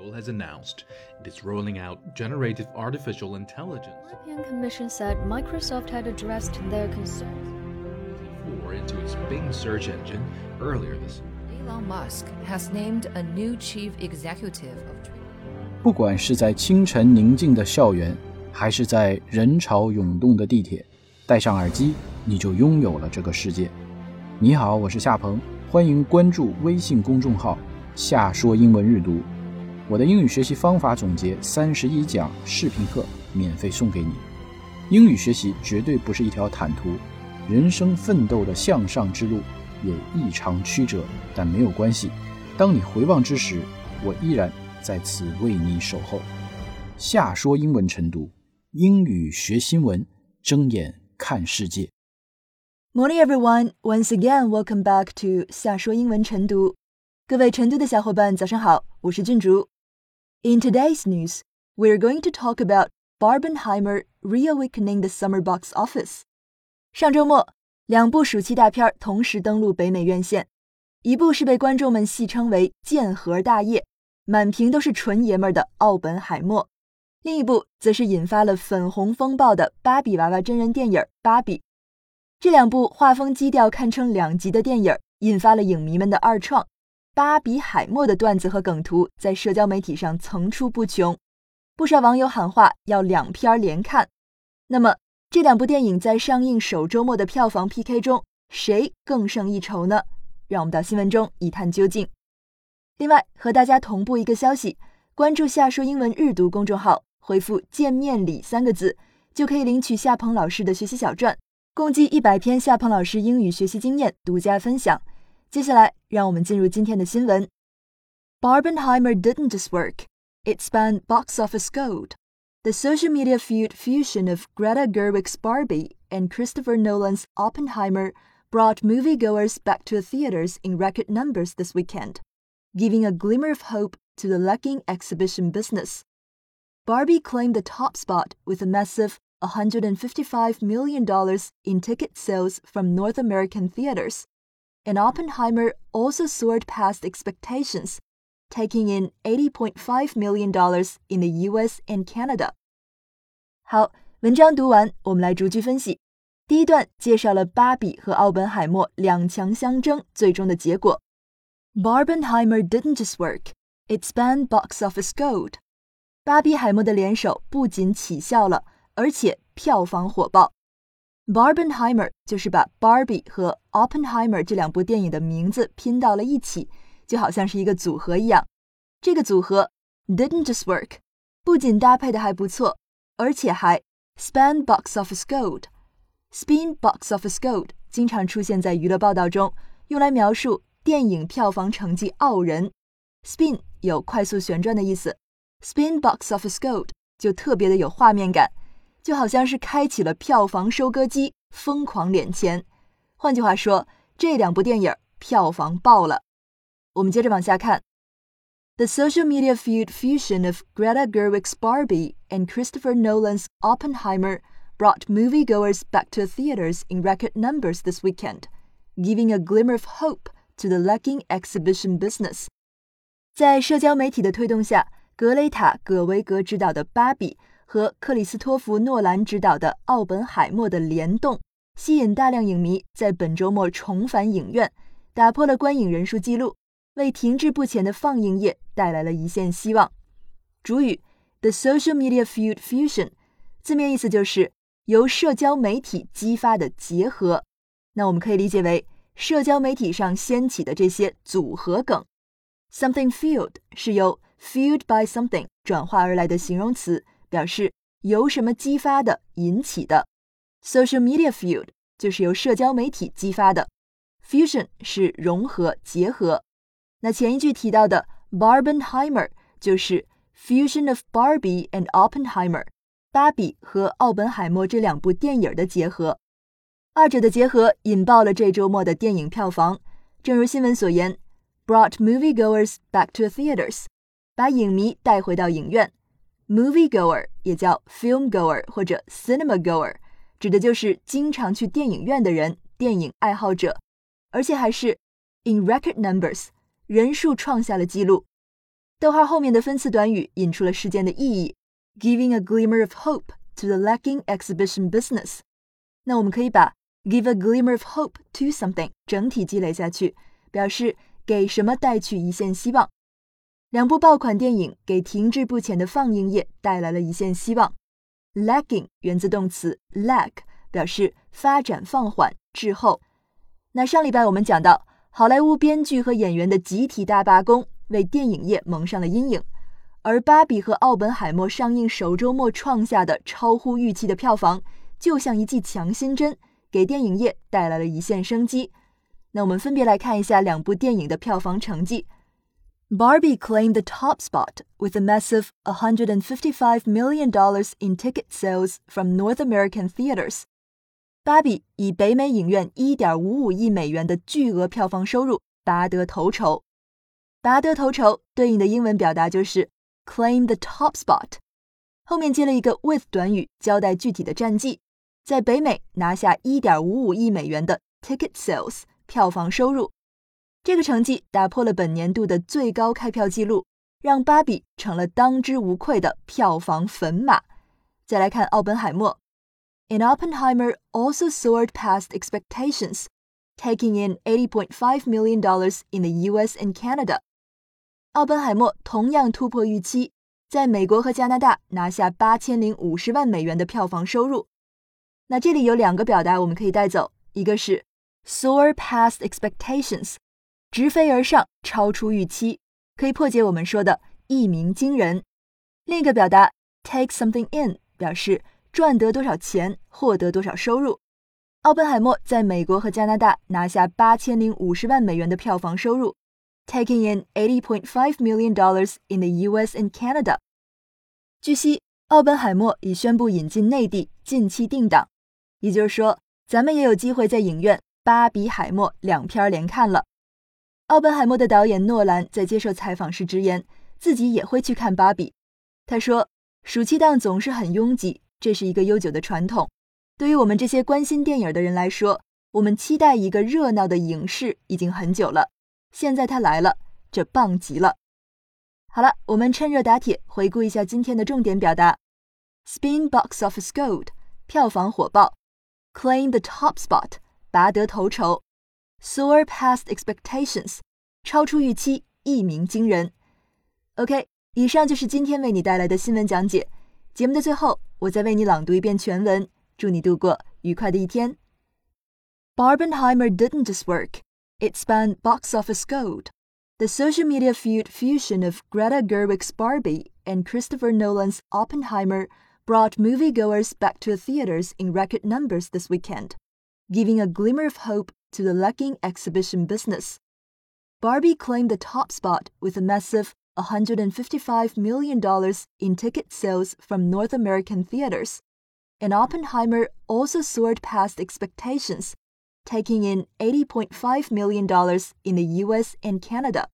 Has announced it is rolling out generative artificial intelligence. European Commission said Microsoft had addressed their concerns. Four into its Bing search engine earlier this Elon Musk has named a new chief executive of Twitter. 不管是在清晨宁静的校园，还是在人潮涌动的地铁，戴上耳机，你就拥有了这个世界。你好，我是夏鹏，欢迎关注微信公众号“夏说英文日读”。我的英语学习方法总结三十一讲视频课免费送给你。英语学习绝对不是一条坦途，人生奋斗的向上之路也异常曲折，但没有关系。当你回望之时，我依然在此为你守候。夏说英文晨读，英语学新闻，睁眼看世界。Morning, everyone. Once again, welcome back to 夏说英文晨读。各位晨读的小伙伴，早上好，我是俊竹。In today's news, we're going to talk about Barbenheimer reawakening the summer box office. 上周末，两部暑期大片同时登陆北美院线，一部是被观众们戏称为“剑核大业”，满屏都是纯爷们的《奥本海默》，另一部则是引发了粉红风暴的芭比娃娃真人电影《芭比》。这两部画风基调堪称两极的电影，引发了影迷们的二创。巴比海默的段子和梗图在社交媒体上层出不穷，不少网友喊话要两片连看。那么，这两部电影在上映首周末的票房 PK 中，谁更胜一筹呢？让我们到新闻中一探究竟。另外，和大家同步一个消息：关注“夏说英文日读”公众号，回复“见面礼”三个字，就可以领取夏鹏老师的学习小传。共计一百篇夏鹏老师英语学习经验独家分享。接下来，让我们进入今天的新闻。Barbenheimer didn't just work; it spanned box office gold. The social media feud fusion of Greta Gerwig's Barbie and Christopher Nolan's Oppenheimer brought moviegoers back to the theaters in record numbers this weekend, giving a glimmer of hope to the lagging exhibition business. Barbie claimed the top spot with a massive $155 million in ticket sales from North American theaters, and Oppenheimer also soared past expectations, taking in $80.5 million in the US and Canada. 好，文章读完，我们来逐句分析。第一段介绍了芭比和奥本海默两强相争最终的结果。Barbenheimer didn't just work; it spanned box office gold. 芭比海默的联手不仅起效了。而且票房火爆。 Barbenheimer 就是把 Barbie 和 Oppenheimer 这两部电影的名字拼到了一起，就好像是一个组合一样。这个组合 didn't just work，不仅搭配的还不错，而且还 span box office gold。spin box office gold 经常出现在娱乐报道中，用来描述电影票房成绩傲人。spin 有快速旋转的意思，spin box office gold 就特别的有画面感。就好像是开启了票房收割机，疯狂敛钱。换句话说，这两部电影票房爆了。我们接着往下看。The social media feud fusion of Greta Gerwig's Barbie and Christopher Nolan's Oppenheimer brought moviegoers back to theaters in record numbers this weekend, giving a glimmer of hope to the lagging exhibition business. 在社交媒体的推动下，格雷塔·葛维格执导的《芭比》。 和克里斯托弗·诺兰执导的《奥本海默》的联动，吸引大量影迷在本周末重返影院，打破了观影人数记录，为停滞不前的放映业带来了一线希望。主语 The social media feud fusion，字面意思就是由社交媒体激发的结合。那我们可以理解为社交媒体上掀起的这些组合梗。Something fueled 是由 fueled by something 转化而来的形容词。表示由什么激发的、引起的，social media field 就是由社交媒体激发的，fusion 是融合、结合。那前一句提到的 Barbenheimer 就是 fusion of Barbie and Oppenheimer，芭比和奥本海默这两部电影的结合，二者的结合引爆了这周末的电影票房。正如新闻所言，brought moviegoers back to theaters，把影迷带回到影院。Moviegoer 也叫 filmgoer 或者 cinemagoer，指的就是经常去电影院的人，电影爱好者，而且还是 in record numbers，人数创下了记录。逗号后面的分词短语引出了事件的意义，giving a glimmer of hope to the lacking exhibition business。那我们可以把 give a glimmer of hope to something 整体积累下去，表示给什么带去一线希望。两部爆款电影给停滞不前的放映业带来了一线希望。lagging 源自动词 lag，表示发展放缓、滞后。那上礼拜我们讲到，好莱坞编剧和演员的集体大罢工。为电影业蒙上了阴影，而《芭比》和《奥本海默》上映首周末创下的超乎预期的票房，就像一剂强心针，给电影业带来了一线生机。那我们分别来看一下两部电影的票房成绩。Barbie claimed the top spot with a massive $155 million in ticket sales from North American theaters。芭比以北美影院1.55亿美元的巨额票房收入拔得头筹。拔得头筹对应的英文表达就是 claim the top spot，后面接了一个 with 短语，交代具体的战绩，在北美拿下1.55亿美元的 ticket sales 票房收入， 这个成绩打破了本年度的最高开票记录，让芭比成了当之无愧的票房粉马。再来看奥本海默，In Oppenheimer also soared past expectations, taking in 80.5 million dollars in the U.S. and Canada. 奥本海默同样突破预期，在美国和加拿大拿下八千零五十万美元的票房收入。那这里有两个表达我们可以带走，一个是 soar past expectations，直飞而上，超出预期，可以破解我们说的一鸣惊人；另一个表达 take something in，表示赚得多少钱，获得多少收入。奥本海默在美国和加拿大拿下八千零五十万美元的票房收入。taking in $80.5 million dollars in the U.S. and Canada。据悉，奥本海默已宣布引进内地，近期定档。也就是说，咱们也有机会在影院《巴比海默》两片连看了。奥本海默的导演诺兰在接受采访时直言，自己也会去看《芭比》。他说：“暑期档总是很拥挤，这是一个悠久的传统。对于我们这些关心电影的人来说，我们期待一个热闹的影视已经很久了。”现在它来了，这棒极了！好了，我们趁热打铁，回顾一下今天的重点表达：spin box office gold，票房火爆；claim the top spot，拔得头筹 ；soar past expectations，超出预期，一鸣惊人。OK，以上就是今天为你带来的新闻讲解。节目的最后，我再为你朗读一遍全文，祝你度过愉快的一天。Barbenheimer didn't just work. It spanned box office gold. The social media feud fusion of Greta Gerwig's Barbie and Christopher Nolan's Oppenheimer brought moviegoers back to the theaters in record numbers this weekend, giving a glimmer of hope to the lagging exhibition business. Barbie claimed the top spot with a massive $155 million in ticket sales from North American theaters, and Oppenheimer also soared past expectations taking in $80.5 million in the US and Canada.